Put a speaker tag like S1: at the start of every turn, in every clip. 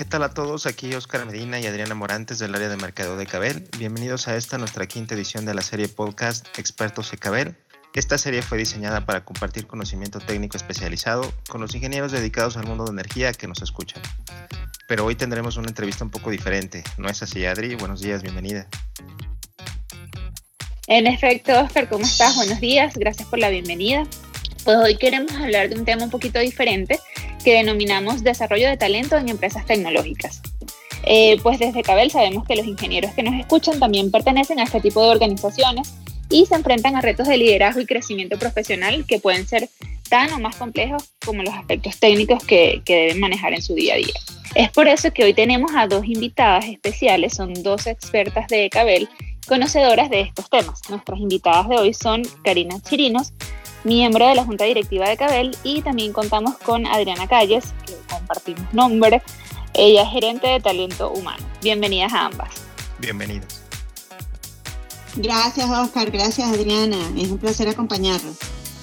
S1: ¿Qué tal a todos? Aquí Oscar Medina y Adriana Morantes del área de mercado de Cabel. Bienvenidos a esta nuestra quinta edición de la serie podcast Expertos de Cabel. Esta serie fue diseñada para compartir conocimiento técnico especializado con los ingenieros dedicados al mundo de energía que nos escuchan. Pero hoy tendremos una entrevista un poco diferente. ¿No es así, Adri? Buenos días, bienvenida.
S2: En efecto, Oscar, ¿cómo estás? Buenos días, gracias por la bienvenida. Pues hoy queremos hablar de un tema un poquito diferente que denominamos desarrollo de talento en empresas tecnológicas. Eh, pues desde Cabel sabemos que los ingenieros que nos escuchan también pertenecen a este tipo de organizaciones y se enfrentan a retos de liderazgo y crecimiento profesional que pueden ser tan o más complejos como los aspectos técnicos que, que deben manejar en su día a día. Es por eso que hoy tenemos a dos invitadas especiales, son dos expertas de Cabel, conocedoras de estos temas. Nuestras invitadas de hoy son Karina Chirinos, miembro de la Junta Directiva de Cabel, y también contamos con Adriana Calles, que compartimos nombre. Ella es gerente de talento humano. Bienvenidas a ambas.
S1: Bienvenidas.
S3: Gracias, Oscar. Gracias, Adriana. Es un placer acompañarlos.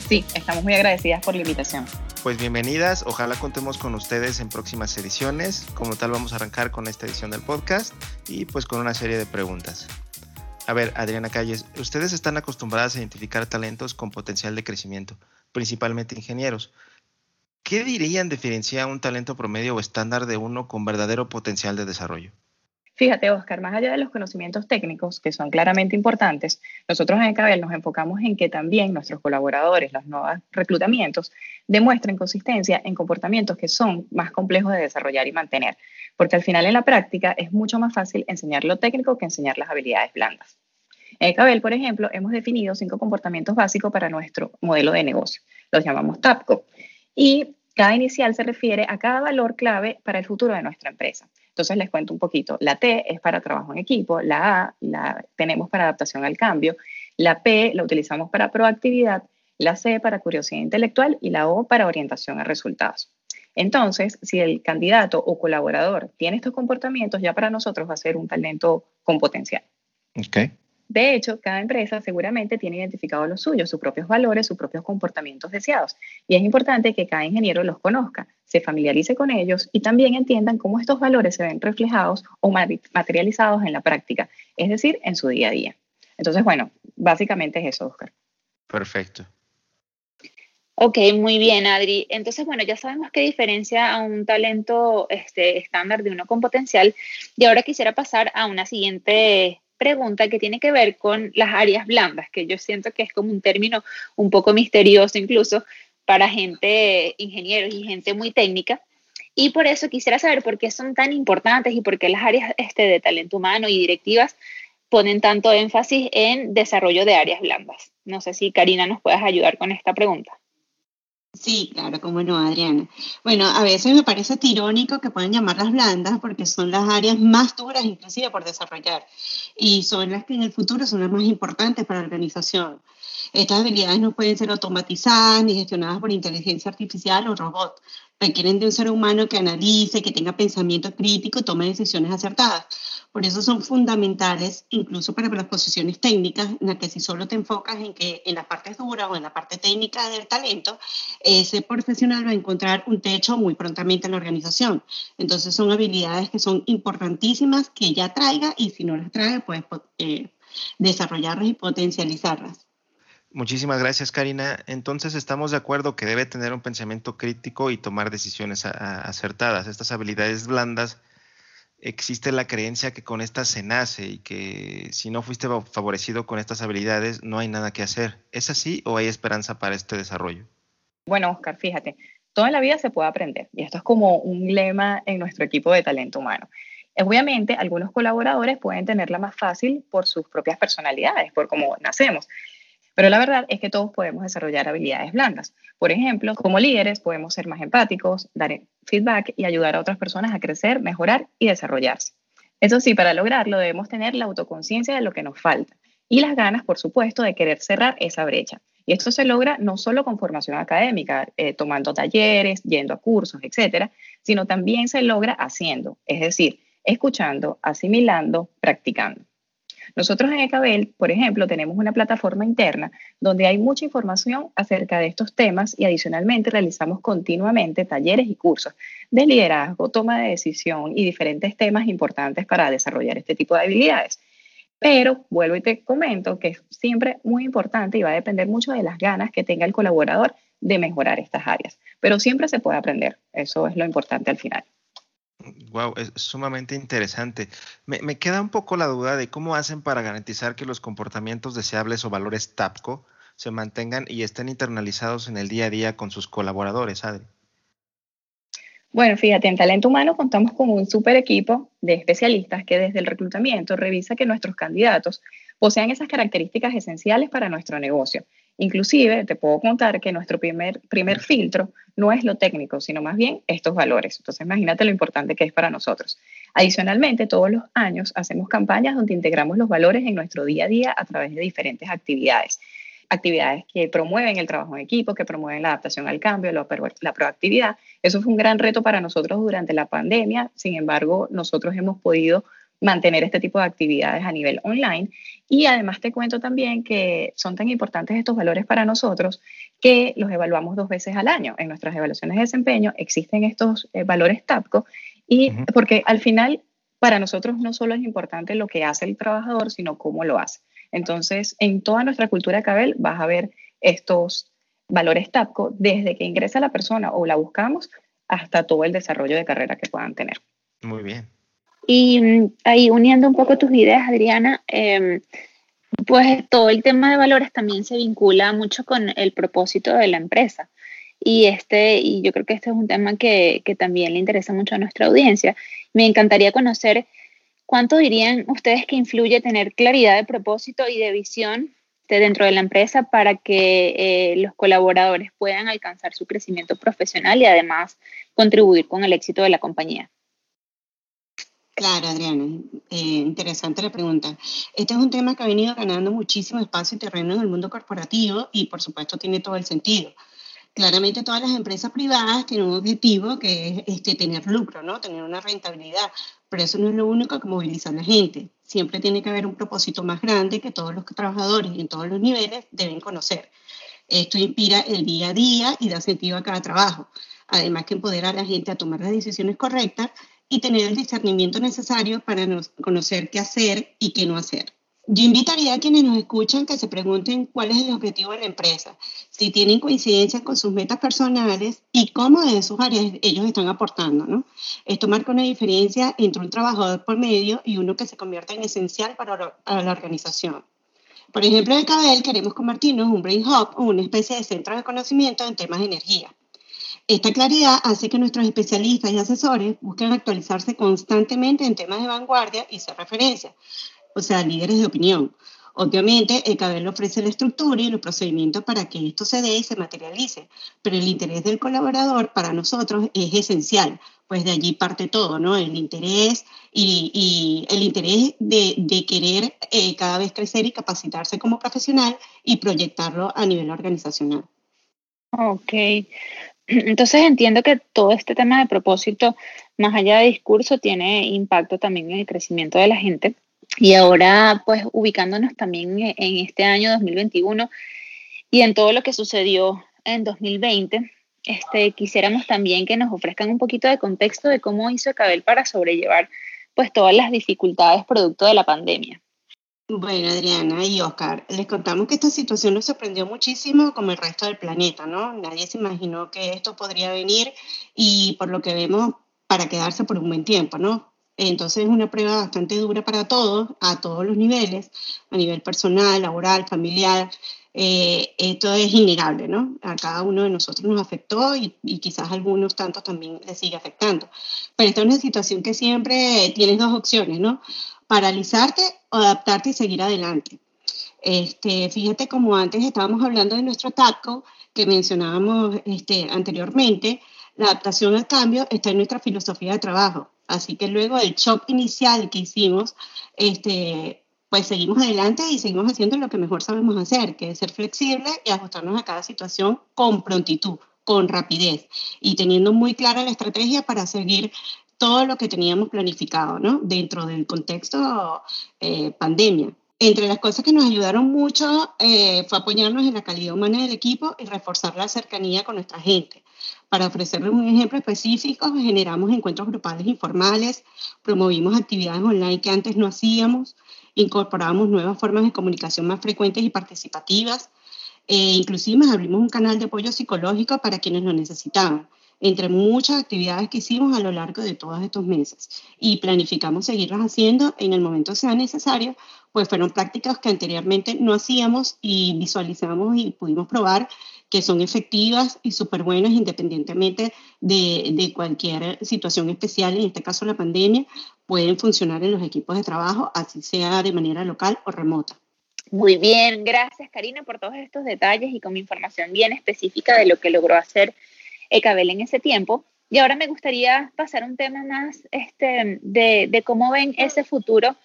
S4: Sí, estamos muy agradecidas por la invitación.
S1: Pues bienvenidas, ojalá contemos con ustedes en próximas ediciones. Como tal, vamos a arrancar con esta edición del podcast y pues con una serie de preguntas. A ver, Adriana Calles, ustedes están acostumbradas a identificar talentos con potencial de crecimiento, principalmente ingenieros. ¿Qué dirían diferenciar un talento promedio o estándar de uno con verdadero potencial de desarrollo?
S4: Fíjate, Oscar, más allá de los conocimientos técnicos, que son claramente importantes, nosotros en Cabel nos enfocamos en que también nuestros colaboradores, los nuevos reclutamientos, demuestren consistencia en comportamientos que son más complejos de desarrollar y mantener, porque al final en la práctica es mucho más fácil enseñar lo técnico que enseñar las habilidades blandas. En Cabel, por ejemplo, hemos definido cinco comportamientos básicos para nuestro modelo de negocio. Los llamamos TAPCO. Y cada inicial se refiere a cada valor clave para el futuro de nuestra empresa. Entonces les cuento un poquito. La T es para trabajo en equipo, la A la tenemos para adaptación al cambio, la P la utilizamos para proactividad, la C para curiosidad intelectual y la O para orientación a resultados. Entonces, si el candidato o colaborador tiene estos comportamientos, ya para nosotros va a ser un talento con potencial.
S1: Okay.
S4: De hecho, cada empresa seguramente tiene identificados los suyos, sus propios valores, sus propios comportamientos deseados. Y es importante que cada ingeniero los conozca, se familiarice con ellos y también entiendan cómo estos valores se ven reflejados o materializados en la práctica, es decir, en su día a día. Entonces, bueno, básicamente es eso, Oscar.
S1: Perfecto.
S2: Ok, muy bien, Adri. Entonces, bueno, ya sabemos qué diferencia a un talento este, estándar de uno con potencial. Y ahora quisiera pasar a una siguiente pregunta que tiene que ver con las áreas blandas, que yo siento que es como un término un poco misterioso incluso para gente, ingenieros y gente muy técnica. Y por eso quisiera saber por qué son tan importantes y por qué las áreas este, de talento humano y directivas ponen tanto énfasis en desarrollo de áreas blandas. No sé si Karina nos puedes ayudar con esta pregunta.
S3: Sí, claro, cómo no, Adriana. Bueno, a veces me parece irónico que puedan llamarlas blandas porque son las áreas más duras inclusive por desarrollar y son las que en el futuro son las más importantes para la organización. Estas habilidades no pueden ser automatizadas ni gestionadas por inteligencia artificial o robot. Requieren de un ser humano que analice, que tenga pensamiento crítico y tome decisiones acertadas. Por eso son fundamentales, incluso para las posiciones técnicas, en las que si solo te enfocas en que en la parte dura o en la parte técnica del talento, ese profesional va a encontrar un techo muy prontamente en la organización. Entonces son habilidades que son importantísimas que ya traiga y si no las trae, pues eh, desarrollarlas y potencializarlas.
S1: Muchísimas gracias, Karina. Entonces, estamos de acuerdo que debe tener un pensamiento crítico y tomar decisiones acertadas. Estas habilidades blandas, existe la creencia que con estas se nace y que si no fuiste favorecido con estas habilidades, no hay nada que hacer. ¿Es así o hay esperanza para este desarrollo?
S4: Bueno, Oscar, fíjate, toda la vida se puede aprender y esto es como un lema en nuestro equipo de talento humano. Obviamente, algunos colaboradores pueden tenerla más fácil por sus propias personalidades, por cómo nacemos. Pero la verdad es que todos podemos desarrollar habilidades blandas. Por ejemplo, como líderes podemos ser más empáticos, dar feedback y ayudar a otras personas a crecer, mejorar y desarrollarse. Eso sí, para lograrlo debemos tener la autoconciencia de lo que nos falta y las ganas, por supuesto, de querer cerrar esa brecha. Y esto se logra no solo con formación académica, eh, tomando talleres, yendo a cursos, etcétera, sino también se logra haciendo, es decir, escuchando, asimilando, practicando. Nosotros en Ecabel, por ejemplo, tenemos una plataforma interna donde hay mucha información acerca de estos temas y adicionalmente realizamos continuamente talleres y cursos de liderazgo, toma de decisión y diferentes temas importantes para desarrollar este tipo de habilidades. Pero vuelvo y te comento que es siempre muy importante y va a depender mucho de las ganas que tenga el colaborador de mejorar estas áreas. Pero siempre se puede aprender, eso es lo importante al final.
S1: Wow, es sumamente interesante. Me, queda un poco la duda de cómo hacen para garantizar que los comportamientos deseables o valores TAPCO se mantengan y estén internalizados en el día a día con sus colaboradores, Adri.
S4: Bueno, fíjate, en talento humano contamos con un super equipo de especialistas que desde el reclutamiento revisa que nuestros candidatos posean esas características esenciales para nuestro negocio Inclusive, te puedo contar que nuestro primer, primer filtro no es lo técnico, sino más bien estos valores. Entonces, imagínate lo importante que es para nosotros. Adicionalmente, todos los años hacemos campañas donde integramos los valores en nuestro día a día a través de diferentes actividades. Actividades que promueven el trabajo en equipo, que promueven la adaptación al cambio, la, la proactividad. Eso fue un gran reto para nosotros durante la pandemia. Sin embargo, nosotros hemos podido mantener este tipo de actividades a nivel online. Y además te cuento también que son tan importantes estos valores para nosotros que los evaluamos dos veces al año. En nuestras evaluaciones de desempeño existen estos eh, valores TAPCO y porque al final para nosotros no solo es importante lo que hace el trabajador, sino cómo lo hace. Entonces, en toda nuestra cultura Cabel vas a ver estos valores TAPCO desde que ingresa la persona o la buscamos hasta todo el desarrollo de carrera que puedan tener.
S1: Muy bien.
S2: Y mm, ahí uniendo un poco tus ideas, Adriana, em, pues todo el tema de valores también se vincula mucho con el propósito de la empresa. Y, este, y yo creo que este es un tema que, que también le interesa mucho a nuestra audiencia. Me encantaría conocer cuánto dirían ustedes que influye tener claridad de propósito y de visión de dentro de la empresa para que eh, los colaboradores puedan alcanzar su crecimiento profesional y además contribuir con el éxito de la compañía.
S3: Claro, Adriana, eh, interesante la pregunta. Este es un tema que ha venido ganando muchísimo espacio y terreno en el mundo corporativo y por supuesto tiene todo el sentido. Claramente todas las empresas privadas tienen un objetivo que es este, tener lucro, ¿no? tener una rentabilidad, pero eso no es lo único que moviliza a la gente. Siempre tiene que haber un propósito más grande que todos los trabajadores en todos los niveles deben conocer. Esto inspira el día a día y da sentido a cada trabajo. Además que empodera a la gente a tomar las decisiones correctas y tener el discernimiento necesario para conocer qué hacer y qué no hacer. Yo invitaría a quienes nos escuchan que se pregunten cuál es el objetivo de la empresa, si tienen coincidencia con sus metas personales y cómo de sus áreas ellos están aportando. ¿no? Esto marca una diferencia entre un trabajador por medio y uno que se convierte en esencial para, para la organización. Por ejemplo, en Cabel queremos convertirnos en un Brain Hub o una especie de centro de conocimiento en temas de energía. Esta claridad hace que nuestros especialistas y asesores busquen actualizarse constantemente en temas de vanguardia y ser referencia, o sea, líderes de opinión. Obviamente, el CABEL ofrece la estructura y los procedimientos para que esto se dé y se materialice, pero el interés del colaborador para nosotros es esencial, pues de allí parte todo, ¿no? El interés y, el interés de, querer eh, cada vez crecer y capacitarse como profesional y proyectarlo a nivel organizacional.
S2: Ok, entonces entiendo que todo este tema de propósito, más allá de discurso, tiene impacto también en el crecimiento de la gente. Y ahora, pues ubicándonos también en este año 2021 y en todo lo que sucedió en 2020, este, quisiéramos también que nos ofrezcan un poquito de contexto de cómo hizo Cabel para sobrellevar pues todas las dificultades producto de la pandemia.
S3: Bueno, Adriana y Oscar, les contamos que esta situación nos sorprendió muchísimo como el resto del planeta, ¿no? Nadie se imaginó que esto podría venir y por lo que vemos, para quedarse por un buen tiempo, ¿no? Entonces es una prueba bastante dura para todos, a todos los niveles, a nivel personal, laboral, familiar. Eh, esto es innegable, ¿no? A cada uno de nosotros nos afectó y, y quizás a algunos tantos también les sigue afectando. Pero esta es una situación que siempre tienes dos opciones, ¿no? Paralizarte adaptarte y seguir adelante. Este, fíjate como antes estábamos hablando de nuestro TACO, que mencionábamos este, anteriormente, la adaptación al cambio está en nuestra filosofía de trabajo. Así que luego del shock inicial que hicimos, este, pues seguimos adelante y seguimos haciendo lo que mejor sabemos hacer, que es ser flexible y ajustarnos a cada situación con prontitud, con rapidez y teniendo muy clara la estrategia para seguir todo lo que teníamos planificado, ¿no? Dentro del contexto eh, pandemia. Entre las cosas que nos ayudaron mucho eh, fue apoyarnos en la calidad humana del equipo y reforzar la cercanía con nuestra gente. Para ofrecerles un ejemplo específico, generamos encuentros grupales informales, promovimos actividades online que antes no hacíamos, incorporamos nuevas formas de comunicación más frecuentes y participativas, e inclusive abrimos un canal de apoyo psicológico para quienes lo necesitaban entre muchas actividades que hicimos a lo largo de todos estos meses y planificamos seguirlas haciendo en el momento sea necesario, pues fueron prácticas que anteriormente no hacíamos y visualizamos y pudimos probar que son efectivas y súper buenas independientemente de, de, cualquier situación especial, en este caso la pandemia, pueden funcionar en los equipos de trabajo, así sea de manera local o remota.
S2: Muy bien, gracias Karina por todos estos detalles y con información bien específica de lo que logró hacer Ecabel en ese tiempo. Y ahora me gustaría pasar un tema más este, de, de, cómo ven ese futuro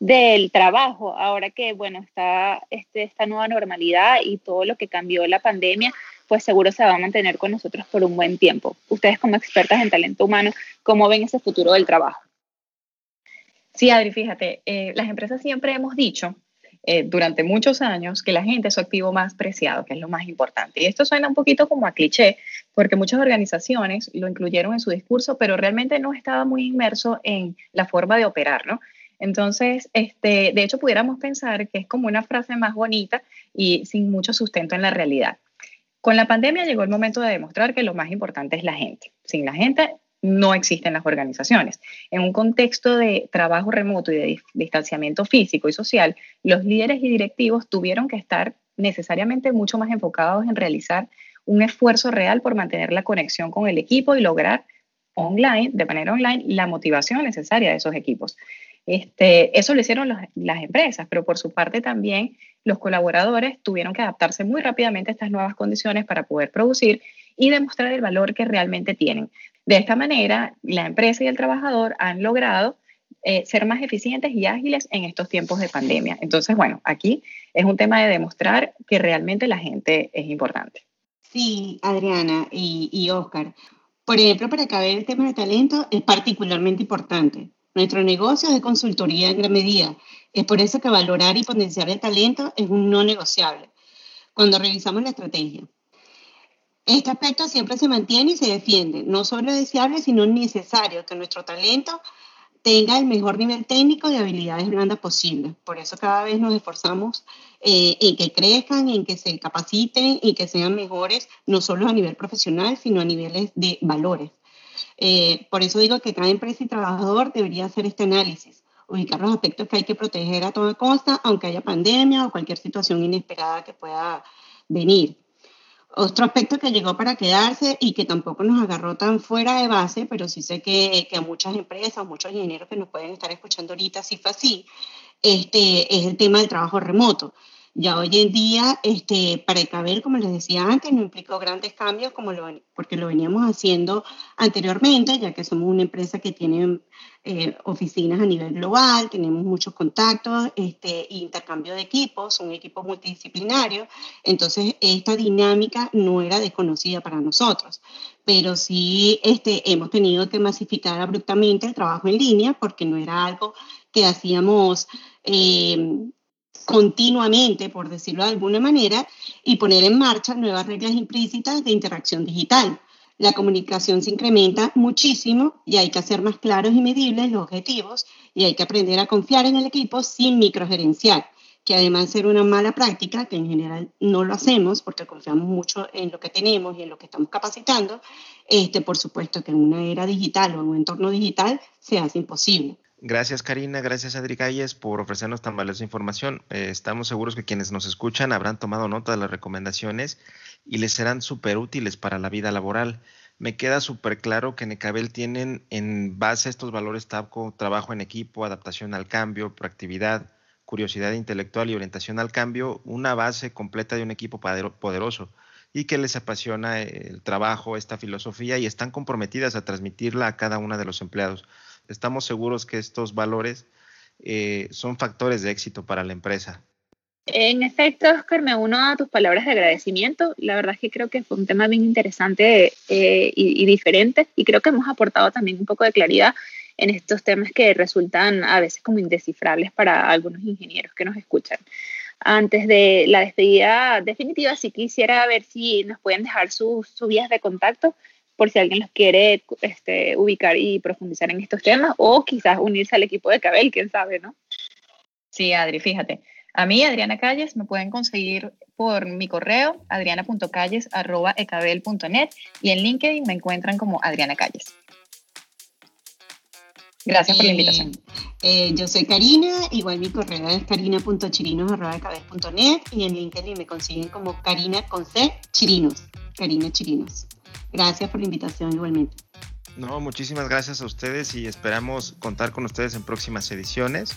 S2: del trabajo, ahora que, bueno, está este, esta nueva normalidad y todo lo que cambió la pandemia, pues seguro se va a mantener con nosotros por un buen tiempo. Ustedes como expertas en talento humano, ¿cómo ven ese futuro del trabajo?
S4: Sí, Adri, fíjate, eh, las empresas siempre hemos dicho eh, durante muchos años que la gente es su activo más preciado, que es lo más importante. Y esto suena un poquito como a cliché, porque muchas organizaciones lo incluyeron en su discurso, pero realmente no estaba muy inmerso en la forma de operar, ¿no? Entonces, este, de hecho, pudiéramos pensar que es como una frase más bonita y sin mucho sustento en la realidad. Con la pandemia llegó el momento de demostrar que lo más importante es la gente. Sin la gente no existen las organizaciones. En un contexto de trabajo remoto y de distanciamiento físico y social, los líderes y directivos tuvieron que estar necesariamente mucho más enfocados en realizar un esfuerzo real por mantener la conexión con el equipo y lograr online, de manera online, la motivación necesaria de esos equipos. Este, eso lo hicieron las empresas, pero por su parte también los colaboradores tuvieron que adaptarse muy rápidamente a estas nuevas condiciones para poder producir y demostrar el valor que realmente tienen. De esta manera, la empresa y el trabajador han logrado eh, ser más eficientes y ágiles en estos tiempos de pandemia. Entonces, bueno, aquí es un tema de demostrar que realmente la gente es importante.
S3: Sí, Adriana y, y Oscar. Por ejemplo, para caber el tema de talento es particularmente importante. Nuestro negocio es de consultoría en gran medida. Es por eso que valorar y potenciar el talento es un no negociable cuando revisamos la estrategia. Este aspecto siempre se mantiene y se defiende. No solo deseable, sino necesario que nuestro talento tenga el mejor nivel técnico de habilidades blandas posible. Por eso cada vez nos esforzamos eh, en que crezcan, en que se capaciten y que sean mejores, no solo a nivel profesional, sino a niveles de valores. Eh, por eso digo que cada empresa y trabajador debería hacer este análisis, ubicar los aspectos que hay que proteger a toda costa, aunque haya pandemia o cualquier situación inesperada que pueda venir. Otro aspecto que llegó para quedarse y que tampoco nos agarró tan fuera de base, pero sí sé que, que a muchas empresas, muchos ingenieros que nos pueden estar escuchando ahorita, sí fue así, este, es el tema del trabajo remoto. Ya hoy en día, este, para el cabello, como les decía antes, no implicó grandes cambios como lo, porque lo veníamos haciendo anteriormente, ya que somos una empresa que tiene eh, oficinas a nivel global, tenemos muchos contactos, este, intercambio de equipos, un equipo multidisciplinario, entonces esta dinámica no era desconocida para nosotros, pero sí este, hemos tenido que masificar abruptamente el trabajo en línea porque no era algo que hacíamos... Eh, continuamente, por decirlo de alguna manera, y poner en marcha nuevas reglas implícitas de interacción digital. La comunicación se incrementa muchísimo y hay que hacer más claros y medibles los objetivos y hay que aprender a confiar en el equipo sin microgerenciar, que además de ser una mala práctica, que en general no lo hacemos porque confiamos mucho en lo que tenemos y en lo que estamos capacitando, este, por supuesto que en una era digital o en un entorno digital se hace imposible.
S1: Gracias Karina, gracias Adri Calles por ofrecernos tan valiosa información. Eh, estamos seguros que quienes nos escuchan habrán tomado nota de las recomendaciones y les serán súper útiles para la vida laboral. Me queda súper claro que en Ecabel tienen en base estos valores TAPCO trabajo en equipo, adaptación al cambio, proactividad, curiosidad intelectual y orientación al cambio, una base completa de un equipo poderoso y que les apasiona el trabajo, esta filosofía y están comprometidas a transmitirla a cada uno de los empleados estamos seguros que estos valores eh, son factores de éxito para la empresa.
S2: En efecto, Oscar, me uno a tus palabras de agradecimiento. La verdad es que creo que fue un tema bien interesante eh, y, y, diferente y creo que hemos aportado también un poco de claridad en estos temas que resultan a veces como indescifrables para algunos ingenieros que nos escuchan. Antes de la despedida definitiva, sí quisiera ver si nos pueden dejar sus, sus vías de contacto por si alguien los quiere este, ubicar y profundizar en estos temas o quizás unirse al equipo de Cabel, quién sabe, ¿no?
S4: Sí, Adri, fíjate. A mí, Adriana Calles, me pueden conseguir por mi correo, adriana.calles.ecabel.net y en LinkedIn me encuentran como Adriana Calles. Gracias por la invitación.
S3: Eh, yo soy Karina, igual mi correo es karina.chirinos.net y en LinkedIn me consiguen como Karina con C, Chirinos, Karina Chirinos. Gracias por la invitación igualmente.
S1: No, muchísimas gracias a ustedes y esperamos contar con ustedes en próximas ediciones.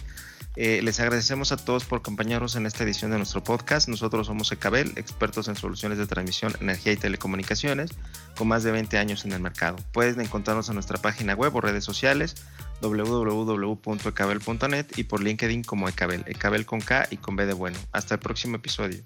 S1: Eh, les agradecemos a todos por acompañarnos en esta edición de nuestro podcast. Nosotros somos Ecabel, expertos en soluciones de transmisión, energía y telecomunicaciones, con más de 20 años en el mercado. Pueden encontrarnos en nuestra página web o redes sociales www.ecabel.net y por LinkedIn como Ecabel, Ecabel con K y con B de bueno. Hasta el próximo episodio.